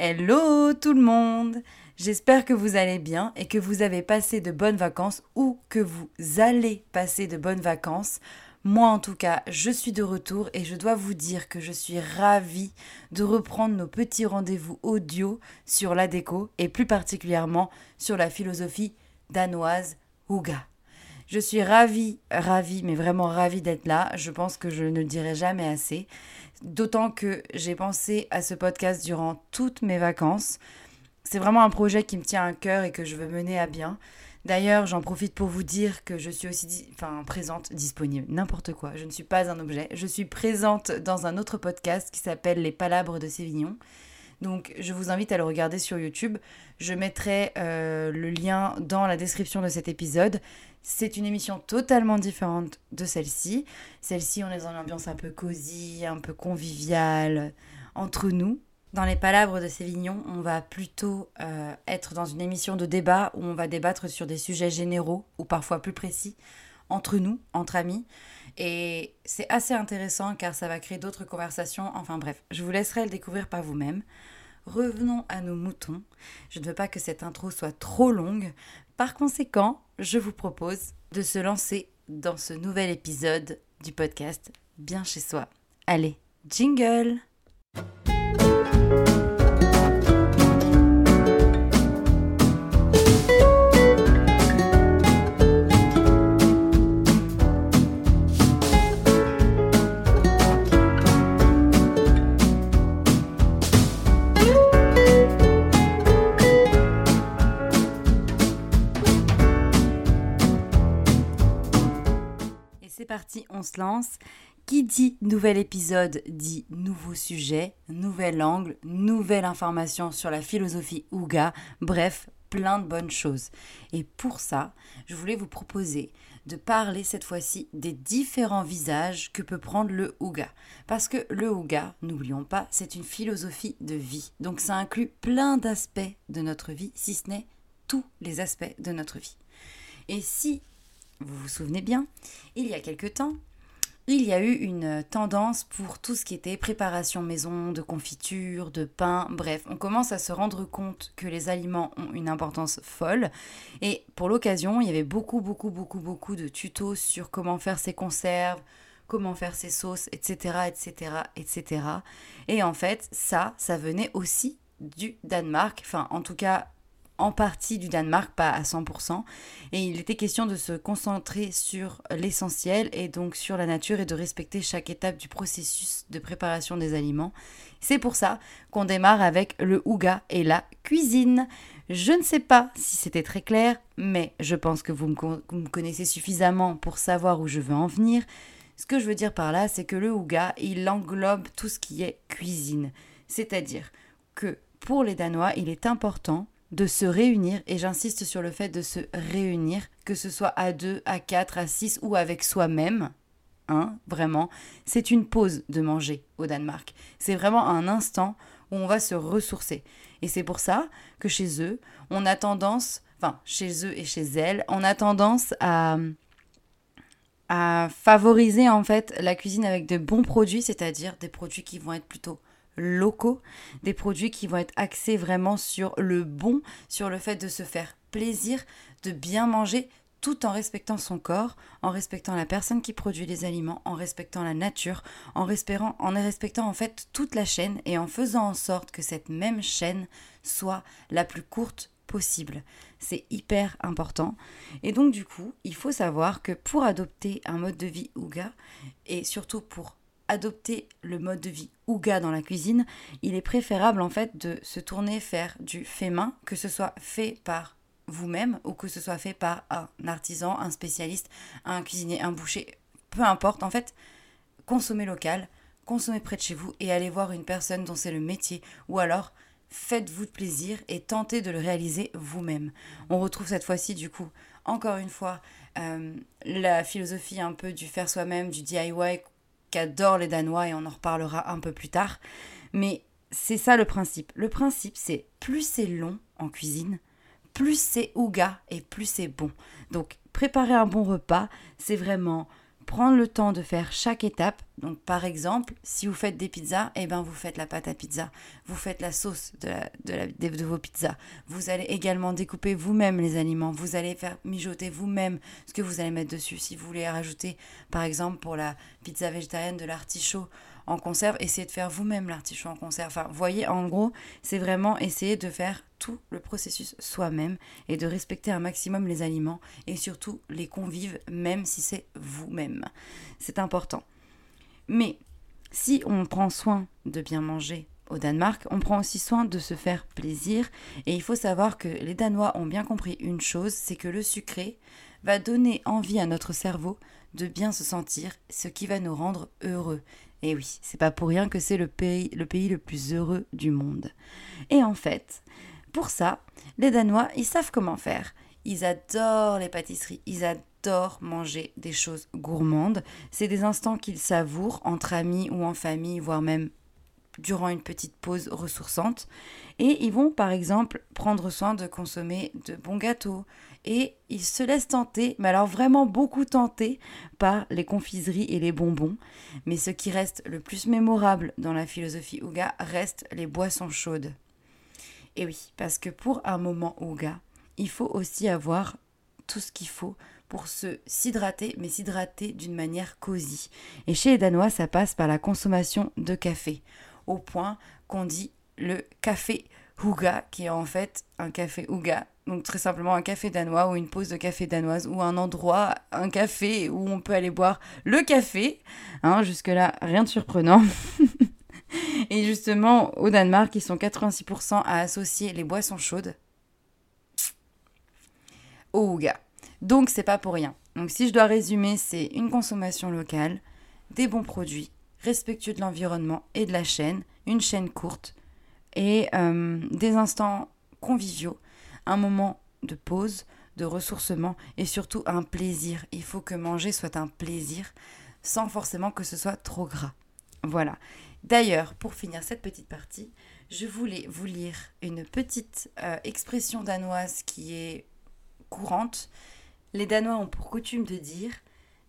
Hello tout le monde J'espère que vous allez bien et que vous avez passé de bonnes vacances ou que vous allez passer de bonnes vacances. Moi en tout cas, je suis de retour et je dois vous dire que je suis ravie de reprendre nos petits rendez-vous audio sur la déco et plus particulièrement sur la philosophie danoise Huga. Je suis ravie, ravie, mais vraiment ravie d'être là. Je pense que je ne dirai jamais assez. D'autant que j'ai pensé à ce podcast durant toutes mes vacances. C'est vraiment un projet qui me tient à cœur et que je veux mener à bien. D'ailleurs, j'en profite pour vous dire que je suis aussi enfin, présente, disponible, n'importe quoi. Je ne suis pas un objet. Je suis présente dans un autre podcast qui s'appelle Les Palabres de Sévignon. Donc, je vous invite à le regarder sur YouTube. Je mettrai euh, le lien dans la description de cet épisode. C'est une émission totalement différente de celle-ci. Celle-ci, on est dans une ambiance un peu cosy, un peu conviviale, entre nous. Dans les palabres de Sévignon, on va plutôt euh, être dans une émission de débat où on va débattre sur des sujets généraux ou parfois plus précis entre nous, entre amis. Et c'est assez intéressant car ça va créer d'autres conversations. Enfin bref, je vous laisserai le découvrir par vous-même. Revenons à nos moutons. Je ne veux pas que cette intro soit trop longue. Par conséquent, je vous propose de se lancer dans ce nouvel épisode du podcast Bien chez soi. Allez, jingle on se lance. Qui dit nouvel épisode dit nouveau sujet, nouvel angle, nouvelle information sur la philosophie Ouga, bref, plein de bonnes choses. Et pour ça, je voulais vous proposer de parler cette fois-ci des différents visages que peut prendre le Ouga. Parce que le Ouga, n'oublions pas, c'est une philosophie de vie. Donc ça inclut plein d'aspects de notre vie, si ce n'est tous les aspects de notre vie. Et si vous vous souvenez bien, il y a quelque temps, il y a eu une tendance pour tout ce qui était préparation maison, de confiture, de pain, bref, on commence à se rendre compte que les aliments ont une importance folle. Et pour l'occasion, il y avait beaucoup, beaucoup, beaucoup, beaucoup de tutos sur comment faire ses conserves, comment faire ses sauces, etc., etc., etc. Et en fait, ça, ça venait aussi du Danemark, enfin en tout cas en partie du Danemark, pas à 100%. Et il était question de se concentrer sur l'essentiel et donc sur la nature et de respecter chaque étape du processus de préparation des aliments. C'est pour ça qu'on démarre avec le ouga et la cuisine. Je ne sais pas si c'était très clair, mais je pense que vous me, connaissez suffisamment pour savoir où je veux en venir. Ce que je veux dire par là, c'est que le ouga, il englobe tout ce qui est cuisine. C'est-à-dire que pour les Danois, il est important de se réunir, et j'insiste sur le fait de se réunir, que ce soit à deux, à quatre, à six ou avec soi-même, hein, vraiment, c'est une pause de manger au Danemark. C'est vraiment un instant où on va se ressourcer. Et c'est pour ça que chez eux, on a tendance, enfin chez eux et chez elles, on a tendance à à favoriser en fait la cuisine avec de bons produits, c'est-à-dire des produits qui vont être plutôt locaux, des produits qui vont être axés vraiment sur le bon, sur le fait de se faire plaisir, de bien manger tout en respectant son corps, en respectant la personne qui produit les aliments, en respectant la nature, en respectant, en respectant en fait toute la chaîne et en faisant en sorte que cette même chaîne soit la plus courte possible. C'est hyper important. Et donc du coup, il faut savoir que pour adopter un mode de vie Ouga, et surtout pour adopter le mode de vie Ouga dans la cuisine, il est préférable en fait de se tourner vers du fait main, que ce soit fait par vous-même ou que ce soit fait par un artisan, un spécialiste, un cuisinier, un boucher, peu importe. En fait, consommez local, consommez près de chez vous et allez voir une personne dont c'est le métier ou alors faites-vous plaisir et tentez de le réaliser vous-même. On retrouve cette fois-ci du coup encore une fois euh, la philosophie un peu du faire soi-même, du DIY qu'adorent les Danois et on en reparlera un peu plus tard. Mais c'est ça le principe. Le principe, c'est plus c'est long en cuisine, plus c'est ouga et plus c'est bon. Donc préparer un bon repas, c'est vraiment prendre le temps de faire chaque étape. Donc par exemple, si vous faites des pizzas, eh ben vous faites la pâte à pizza, vous faites la sauce de, de, de vos pizzas. Vous allez également découper vous-même les aliments, vous allez faire mijoter vous-même ce que vous allez mettre dessus. Si vous voulez rajouter par exemple pour la pizza végétarienne de l'artichaut en conserve, essayez de faire vous-même l'artichaut en conserve. Enfin, voyez, en gros, c'est vraiment essayer de faire tout le processus soi-même et de respecter un maximum les aliments et surtout les convives, même si c'est vous-même. C'est important. Mais si on prend soin de bien manger au Danemark, on prend aussi soin de se faire plaisir. Et il faut savoir que les Danois ont bien compris une chose, c'est que le sucré va donner envie à notre cerveau de bien se sentir, ce qui va nous rendre heureux. Et oui, c'est pas pour rien que c'est le pays, le pays le plus heureux du monde. Et en fait, pour ça, les Danois, ils savent comment faire. Ils adorent les pâtisseries, ils adorent manger des choses gourmandes. C'est des instants qu'ils savourent entre amis ou en famille, voire même durant une petite pause ressourçante. Et ils vont par exemple prendre soin de consommer de bons gâteaux. Et ils se laissent tenter, mais alors vraiment beaucoup tenter par les confiseries et les bonbons. Mais ce qui reste le plus mémorable dans la philosophie Ouga reste les boissons chaudes. Et oui, parce que pour un moment Ouga, il faut aussi avoir tout ce qu'il faut pour se s'hydrater, mais s'hydrater d'une manière cosy. Et chez les Danois, ça passe par la consommation de café au point qu'on dit le café Huga, qui est en fait un café Huga. Donc très simplement un café danois ou une pause de café danoise ou un endroit, un café où on peut aller boire le café. Hein, Jusque-là, rien de surprenant. Et justement, au Danemark, ils sont 86% à associer les boissons chaudes au Huga. Donc c'est pas pour rien. Donc si je dois résumer, c'est une consommation locale, des bons produits, respectueux de l'environnement et de la chaîne, une chaîne courte et euh, des instants conviviaux, un moment de pause, de ressourcement et surtout un plaisir. Il faut que manger soit un plaisir sans forcément que ce soit trop gras. Voilà. D'ailleurs, pour finir cette petite partie, je voulais vous lire une petite euh, expression danoise qui est courante. Les Danois ont pour coutume de dire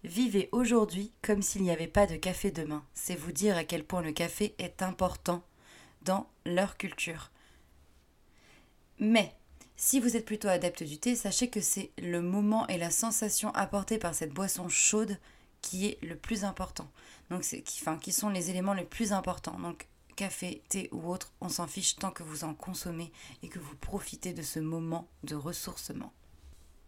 Vivez aujourd'hui comme s'il n'y avait pas de café demain. C'est vous dire à quel point le café est important dans leur culture. Mais si vous êtes plutôt adepte du thé, sachez que c'est le moment et la sensation apportée par cette boisson chaude qui est le plus important. Donc qui, qui sont les éléments les plus importants. Donc café, thé ou autre, on s'en fiche tant que vous en consommez et que vous profitez de ce moment de ressourcement.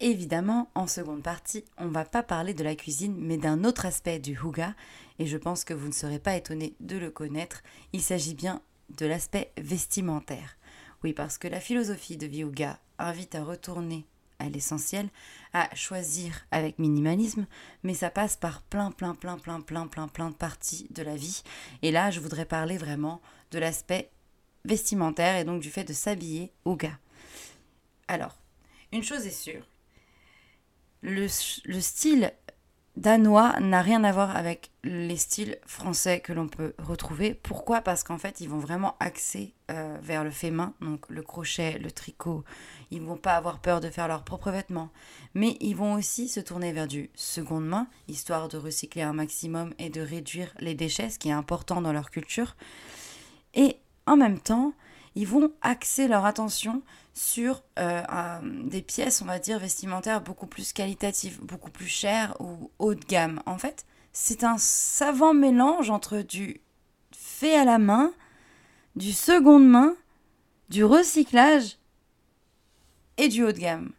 Évidemment, en seconde partie, on va pas parler de la cuisine, mais d'un autre aspect du Huga, et je pense que vous ne serez pas étonné de le connaître. Il s'agit bien de l'aspect vestimentaire. Oui, parce que la philosophie de Huga invite à retourner à l'essentiel, à choisir avec minimalisme, mais ça passe par plein, plein, plein, plein, plein, plein, plein de parties de la vie. Et là, je voudrais parler vraiment de l'aspect vestimentaire et donc du fait de s'habiller Huga. Alors, une chose est sûre, le, style danois n'a rien à voir avec les styles français que l'on peut retrouver. Pourquoi? Parce qu'en fait, ils vont vraiment axer euh, vers le fait main, donc le crochet, le tricot. Ils vont pas avoir peur de faire leurs propres vêtements. Mais ils vont aussi se tourner vers du seconde main, histoire de recycler un maximum et de réduire les déchets, ce qui est important dans leur culture. Et en même temps, ils vont axer leur attention sur euh, des pièces, on va dire, vestimentaires beaucoup plus qualitatives, beaucoup plus chères ou haut de gamme. En fait, c'est un savant mélange entre du fait à la main, du seconde main, du recyclage et du haut de gamme.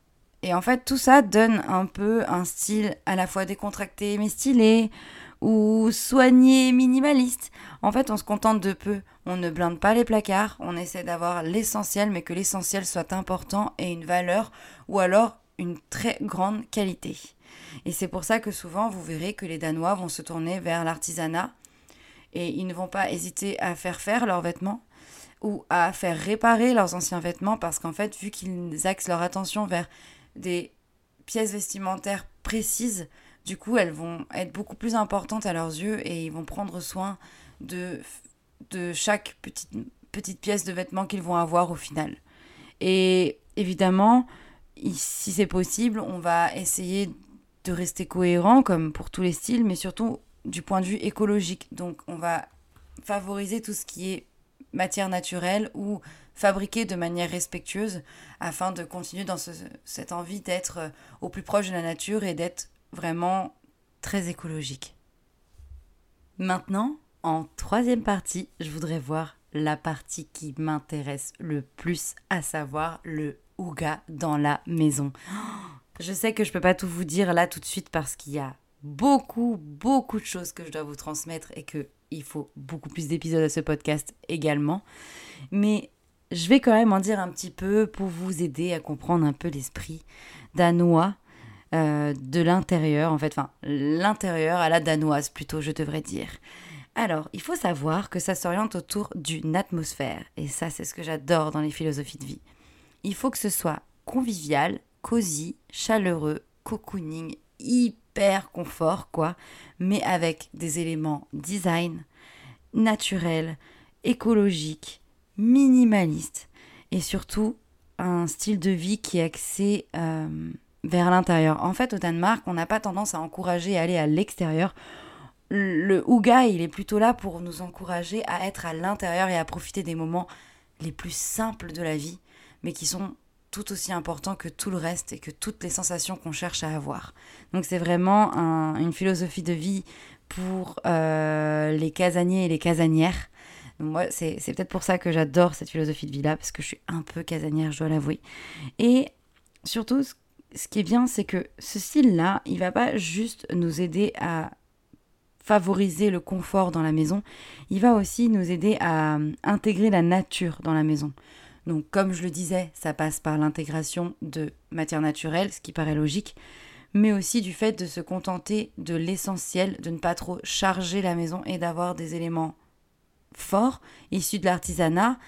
Et en fait, tout ça donne un peu un style à la fois décontracté mais stylé, ou soigné minimaliste. En fait, on se contente de peu. On ne blinde pas les placards, on essaie d'avoir l'essentiel, mais que l'essentiel soit important et une valeur, ou alors une très grande qualité. Et c'est pour ça que souvent, vous verrez que les Danois vont se tourner vers l'artisanat, et ils ne vont pas hésiter à faire faire leurs vêtements, ou à faire réparer leurs anciens vêtements, parce qu'en fait, vu qu'ils axent leur attention vers des pièces vestimentaires précises, du coup, elles vont être beaucoup plus importantes à leurs yeux et ils vont prendre soin de, de chaque petite, petite pièce de vêtement qu'ils vont avoir au final. Et évidemment, si c'est possible, on va essayer de rester cohérent comme pour tous les styles, mais surtout du point de vue écologique. Donc on va favoriser tout ce qui est matière naturelle ou fabriqué de manière respectueuse afin de continuer dans cette envie d'être euh, au plus proche de la nature et d'être vraiment très écologique. Maintenant, en troisième partie, je voudrais voir la partie qui m'intéresse le plus, à savoir le ouga dans la maison. Je sais que je peux pas tout vous dire là tout de suite parce qu'il y a beaucoup, beaucoup de choses que je dois vous transmettre et que il faut beaucoup plus d'épisodes à ce podcast également. Mais je vais quand même en dire un petit peu pour vous aider à comprendre un peu l'esprit danois euh, de l'intérieur, en fait, enfin, l'intérieur à la danoise plutôt, je devrais dire. Alors, il faut savoir que ça s'oriente autour d'une atmosphère, et ça, c'est ce que j'adore dans les philosophies de vie. Il faut que ce soit convivial, cosy, chaleureux, cocooning, hyper confort, quoi, mais avec des éléments design, naturels, écologiques, minimaliste et surtout un style de vie qui est axé euh, vers l'intérieur. En fait, au Danemark, on n'a pas tendance à encourager à aller à l'extérieur. Le Ouga, il est plutôt là pour nous encourager à être à l'intérieur et à profiter des moments les plus simples de la vie, mais qui sont tout aussi importants que tout le reste et que toutes les sensations qu'on cherche à avoir. Donc c'est vraiment une philosophie de vie pour euh, les casaniers et les casanières moi, c'est peut-être pour ça que j'adore cette philosophie de vie-là, parce que je suis un peu casanière, je dois l'avouer. Et surtout, ce qui est bien, c'est que ce style-là, il va pas juste nous aider à favoriser le confort dans la maison, il va aussi nous aider à intégrer la nature dans la maison. Donc comme je le disais, ça passe par l'intégration de matières naturelles, ce qui paraît logique, mais aussi du fait de se contenter de l'essentiel, de ne pas trop charger la maison et d'avoir des éléments forts, issus de l'artisanat,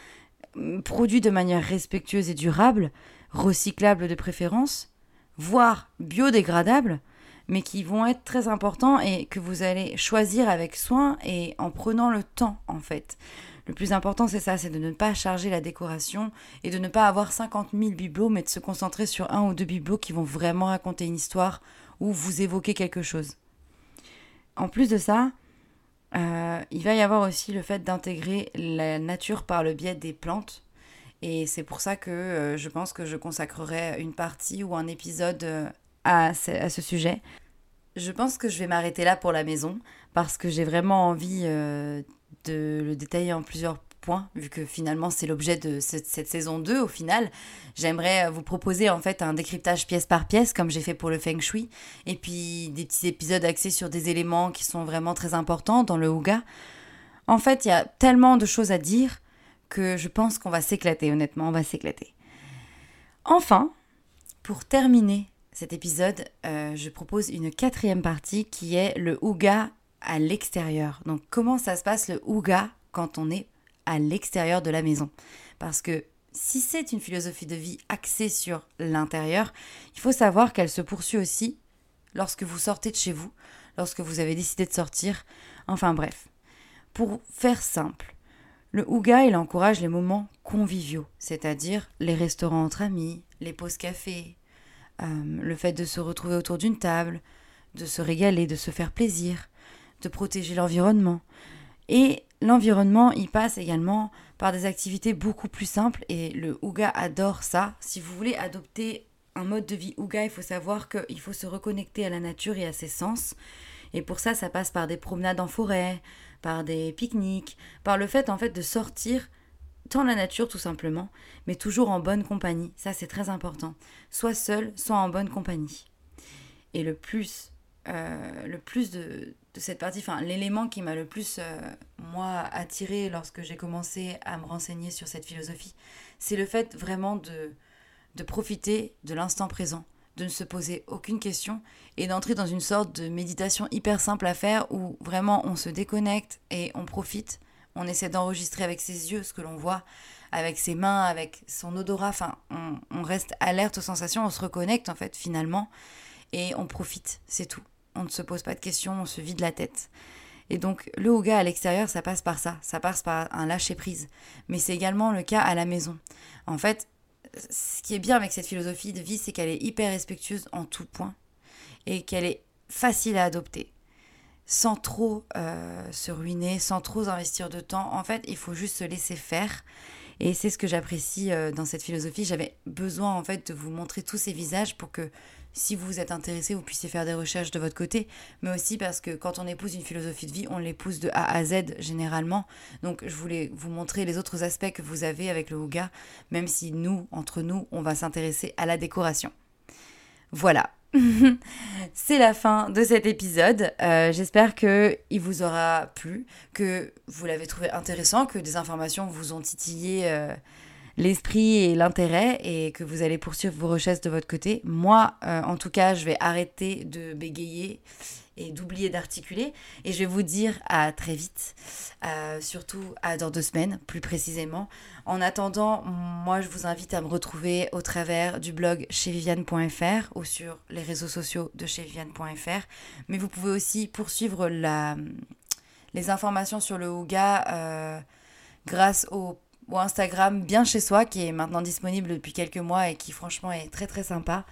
produits de manière respectueuse et durable, recyclables de préférence, voire biodégradables, mais qui vont être très importants et que vous allez choisir avec soin et en prenant le temps en fait. Le plus important c'est ça, c'est de ne pas charger la décoration et de ne pas avoir 50 000 bibelots, mais de se concentrer sur un ou deux bibelots qui vont vraiment raconter une histoire ou vous évoquer quelque chose. En plus de ça, euh, il va y avoir aussi le fait d'intégrer la nature par le biais des plantes. Et c'est pour ça que euh, je pense que je consacrerai une partie ou un épisode euh, à, ce, sujet. Je pense que je vais m'arrêter là pour la maison parce que j'ai vraiment envie de le détailler en plusieurs point, vu que finalement c'est l'objet de cette, saison 2 au final. J'aimerais vous proposer en fait un décryptage pièce par pièce, comme j'ai fait pour le Feng Shui, et puis des petits épisodes axés sur des éléments qui sont vraiment très importants dans le Ouga. En fait, il y a tellement de choses à dire que je pense qu'on va s'éclater, honnêtement, on va s'éclater. Enfin, pour terminer cet épisode, euh, je propose une quatrième partie qui est le Ouga à l'extérieur. Donc comment ça se passe le Ouga quand on est à l'extérieur de la maison? Parce que si c'est une philosophie de vie axée sur l'intérieur, il faut savoir qu'elle se poursuit aussi lorsque vous sortez de chez vous, lorsque vous avez décidé de sortir. Enfin bref. Pour faire simple, le Ouga, il encourage les moments conviviaux, c'est-à-dire les restaurants entre amis, les pauses café, euh, le fait de se retrouver autour d'une table, de se régaler, de se faire plaisir, de protéger l'environnement. Et l'environnement, il passe également par des activités beaucoup plus simples et le Ouga adore ça. Si vous voulez adopter un mode de vie Ouga, il faut savoir qu'il faut se reconnecter à la nature et à ses sens. Et pour ça, ça passe par des promenades en forêt, par des pique-niques, par le fait en fait de sortir dans la nature tout simplement, mais toujours en bonne compagnie. Ça c'est très important. Soit seul, soit en bonne compagnie. Et le plus, euh, le plus de, cette partie, enfin l'élément qui m'a le plus, euh, moi, attiré lorsque j'ai commencé à me renseigner sur cette philosophie, c'est le fait vraiment de profiter de l'instant présent, de ne se poser aucune question et d'entrer dans une sorte de méditation hyper simple à faire où vraiment on se déconnecte et on profite, on essaie d'enregistrer avec ses yeux ce que l'on voit, avec ses mains, avec son odorat, enfin on, reste alerte aux sensations, on se reconnecte en fait finalement et on profite, c'est tout on ne se pose pas de questions, on se vide la tête. Et donc le yoga à l'extérieur, ça passe par ça, ça passe par un lâcher-prise. Mais c'est également le cas à la maison. En fait, ce qui est bien avec cette philosophie de vie, c'est qu'elle est hyper respectueuse en tout point. et qu'elle est facile à adopter sans trop euh, se ruiner, sans trop investir de temps. En fait, il faut juste se laisser faire. Et c'est ce que j'apprécie euh, dans cette philosophie. J'avais besoin en fait de vous montrer tous ces visages pour que si vous êtes intéressé, vous puissiez faire des recherches de votre côté, mais aussi parce que quand on épouse une philosophie de vie, on l'épouse de A à Z généralement. Donc je voulais vous montrer les autres aspects que vous avez avec le Ouga, même si nous, entre nous, on va s'intéresser à la décoration. Voilà, c'est la fin de cet épisode. Euh, j'espère que il vous aura plu, que vous l'avez trouvé intéressant, que des informations vous ont titillé euh, l'esprit et l'intérêt et que vous allez poursuivre vos recherches de votre côté. Moi, euh, en tout cas, je vais arrêter de bégayer et d'oublier d'articuler. Et je vais vous dire à très vite, euh, surtout à dans deux semaines plus précisément. En attendant, moi je vous invite à me retrouver au travers du blog chez Viviane.fr ou sur les réseaux sociaux de chez Viviane.fr. Mais vous pouvez aussi poursuivre la, les informations sur le Ouga euh, grâce au ou Instagram bien chez soi qui est maintenant disponible depuis quelques mois et qui franchement est très très sympa.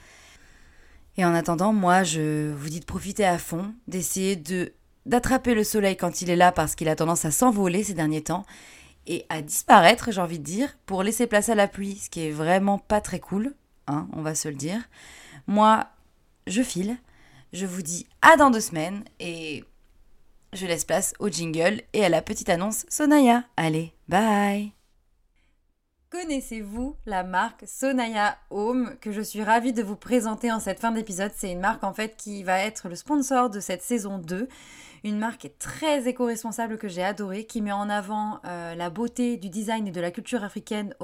Et en attendant, moi je vous dis de profiter à fond, d'essayer de d'attraper le soleil quand il est là parce qu'il a tendance à s'envoler ces derniers temps et à disparaître, j'ai envie de dire, pour laisser place à la pluie, ce qui est vraiment pas très cool, hein, on va se le dire. Moi, je file, je vous dis à dans deux semaines et je laisse place au jingle et à la petite annonce Sonaya. Allez, bye Connaissez-vous la marque Sonaya Home que je suis ravie de vous présenter en cette fin d'épisode C'est une marque en fait qui va être le sponsor de cette saison 2. Une marque très éco-responsable que j'ai adorée, qui met en avant euh, la beauté du design et de la culture africaine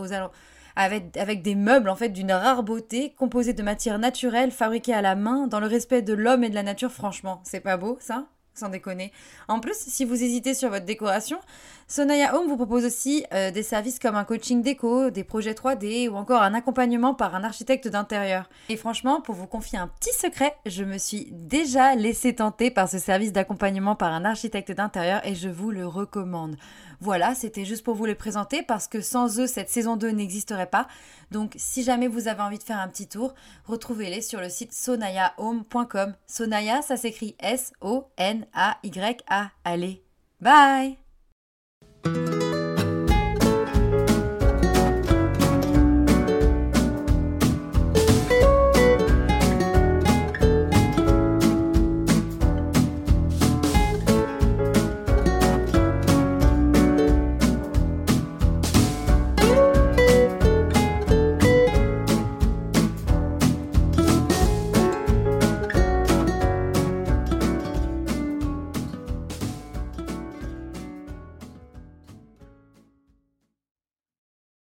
avec des meubles en fait d'une rare beauté, composés de matières naturelles, fabriquées à la main, dans le respect de l'homme et de la nature. Franchement, c'est pas beau ça? Sans déconner. En plus, si vous hésitez sur votre décoration, Sonaya Home vous propose aussi euh, des services comme un coaching déco, des projets 3D ou encore un accompagnement par un architecte d'intérieur. Et franchement, pour vous confier un petit secret, je me suis déjà laissé tenter par ce service d'accompagnement par un architecte d'intérieur et je vous le recommande. Voilà, c'était juste pour vous les présenter parce que sans eux, cette saison 2 n'existerait pas. Donc si jamais vous avez envie de faire un petit tour, retrouvez-les sur le site sonayahome.com. Sonaya, ça s'écrit S-O-N-A-Y-A. Allez, bye